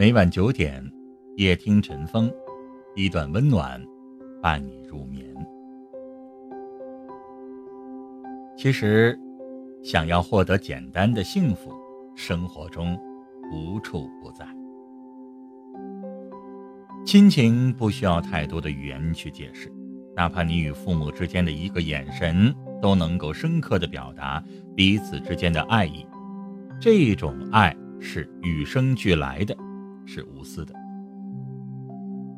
每晚九点，夜听晨风，一段温暖，伴你入眠。其实，想要获得简单的幸福，生活中无处不在。亲情不需要太多的语言去解释，哪怕你与父母之间的一个眼神，都能够深刻的表达彼此之间的爱意。这种爱是与生俱来的，是无私的。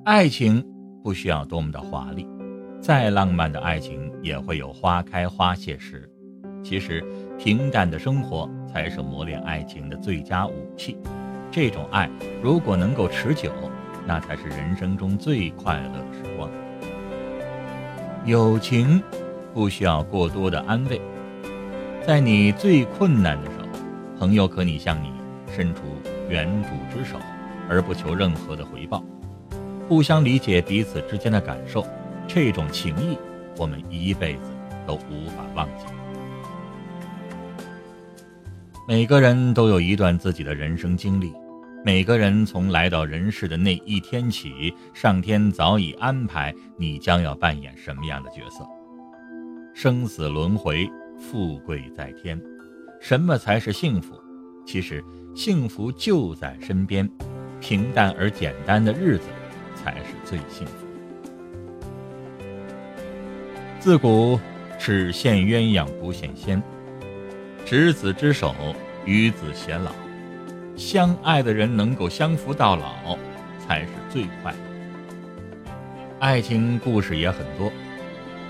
爱情不需要多么的华丽，再浪漫的爱情也会有花开花谢时。其实，平淡的生活才是磨练爱情的最佳武器。这种爱如果能够持久，那才是人生中最快乐的时光。友情不需要过多的安慰，在你最困难的时候。朋友可以向你伸出援助之手，而不求任何的回报，互相理解彼此之间的感受，这种情谊我们一辈子都无法忘记。每个人都有一段自己的人生经历，每个人从来到人世的那一天起，上天早已安排你将要扮演什么样的角色。生死轮回，富贵在天。什么才是幸福？其实，幸福就在身边，平淡而简单的日子才是最幸福。自古只羡鸳鸯不羡仙，执子之手，与子偕老。相爱的人能够相扶到老，才是最快。爱情故事也很多，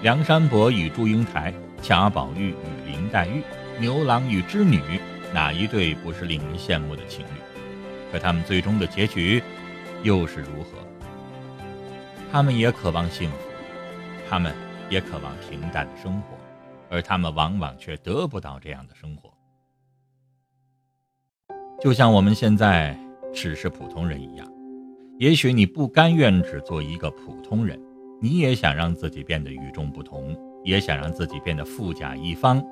梁山伯与祝英台，贾宝玉与林黛玉。牛郎与织女，哪一对不是令人羡慕的情侣？可他们最终的结局又是如何？他们也渴望幸福，他们也渴望平淡的生活，而他们往往却得不到这样的生活。就像我们现在只是普通人一样，也许你不甘愿只做一个普通人，你也想让自己变得与众不同，也想让自己变得富甲一方。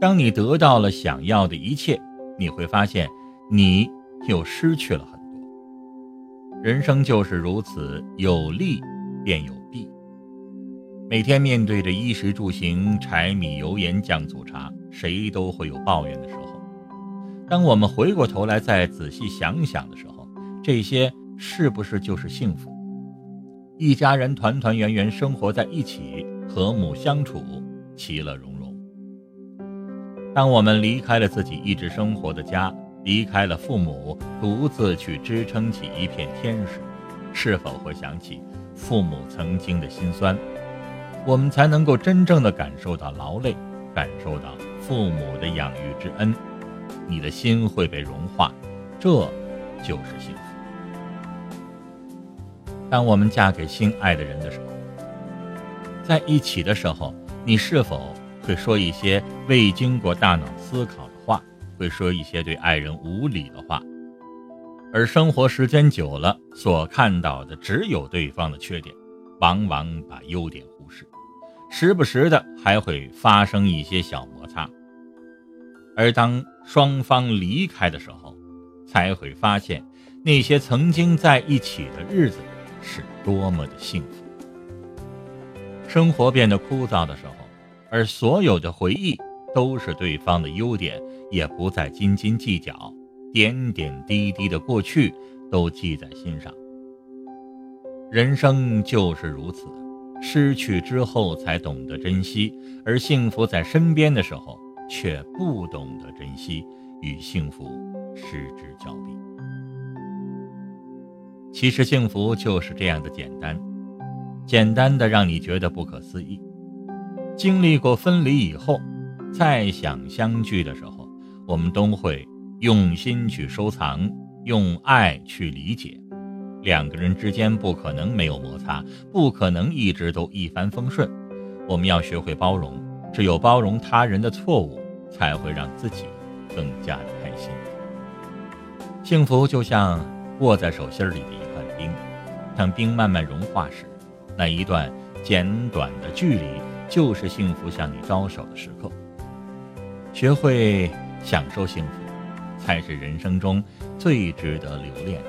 当你得到了想要的一切，你会发现，你又失去了很多。人生就是如此，有利便有弊。每天面对着衣食住行、柴米油盐酱醋茶，谁都会有抱怨的时候。当我们回过头来再仔细想想的时候，这些是不是就是幸福？一家人团团圆圆生活在一起，和睦相处，其乐融融。当我们离开了自己一直生活的家，离开了父母，独自去支撑起一片天时，是否会想起父母曾经的辛酸？我们才能够真正的感受到劳累，感受到父母的养育之恩，你的心会被融化，这就是幸福。当我们嫁给心爱的人的时候，在一起的时候，你是否？会说一些未经过大脑思考的，会说一些对爱人无理的话，而生活时间久了，所看到的只有对方的缺点，往往把优点忽视，时不时的还会发生一些小摩擦。而当双方离开的时候，才会发现那些曾经在一起的日子是多么的幸福。生活变得枯燥的时候。而所有的回忆都是对方的优点，也不再斤斤计较，点点滴滴的过去都记在心上。人生就是如此，失去之后才懂得珍惜，而幸福在身边的时候却不懂得珍惜，与幸福失之交臂。其实幸福就是这样的简单，简单的让你觉得不可思议。经历过分离以后，再想相聚的时候，我们都会用心去收藏，用爱去理解。两个人之间不可能没有摩擦，不可能一直都一帆风顺。我们要学会包容，只有包容他人的错误，才会让自己更加的开心。幸福就像握在手心里的一块冰，当冰慢慢融化时，那一段简短的距离。就是幸福向你招手的时刻。学会享受幸福，才是人生中最值得留恋、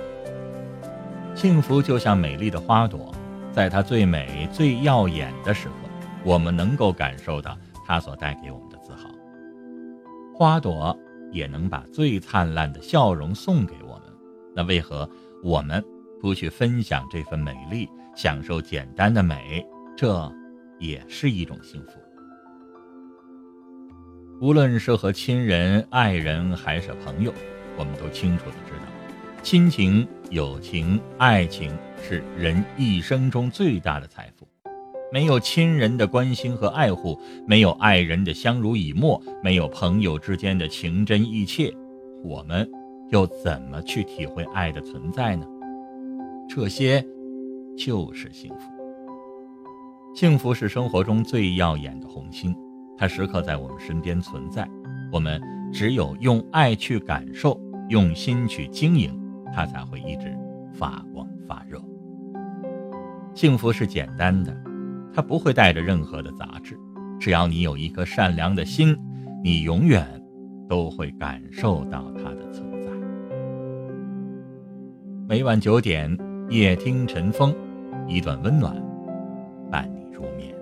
幸福就像美丽的花朵，在它最美、最耀眼的时刻，我们能够感受到它所带给我们的自豪。花朵也能把最灿烂的笑容送给我们，那为何我们不去分享这份美丽，享受简单的美？这也是一种幸福。无论是和亲人、爱人还是朋友，我们都清楚的知道，亲情、友情、爱情是人一生中最大的财富。没有亲人的关心和爱护，没有爱人的相濡以沫，没有朋友之间的情真意切，我们又怎么去体会爱的存在呢？这些，就是幸福。幸福是生活中最耀眼的红星。它时刻在我们身边存在，我们只有用爱去感受，用心去经营，它才会一直发光发热。幸福是简单的，它不会带着任何的杂质，只要你有一颗善良的心，你永远都会感受到它的存在。每晚九点，夜听晨风，一段温暖伴你入眠。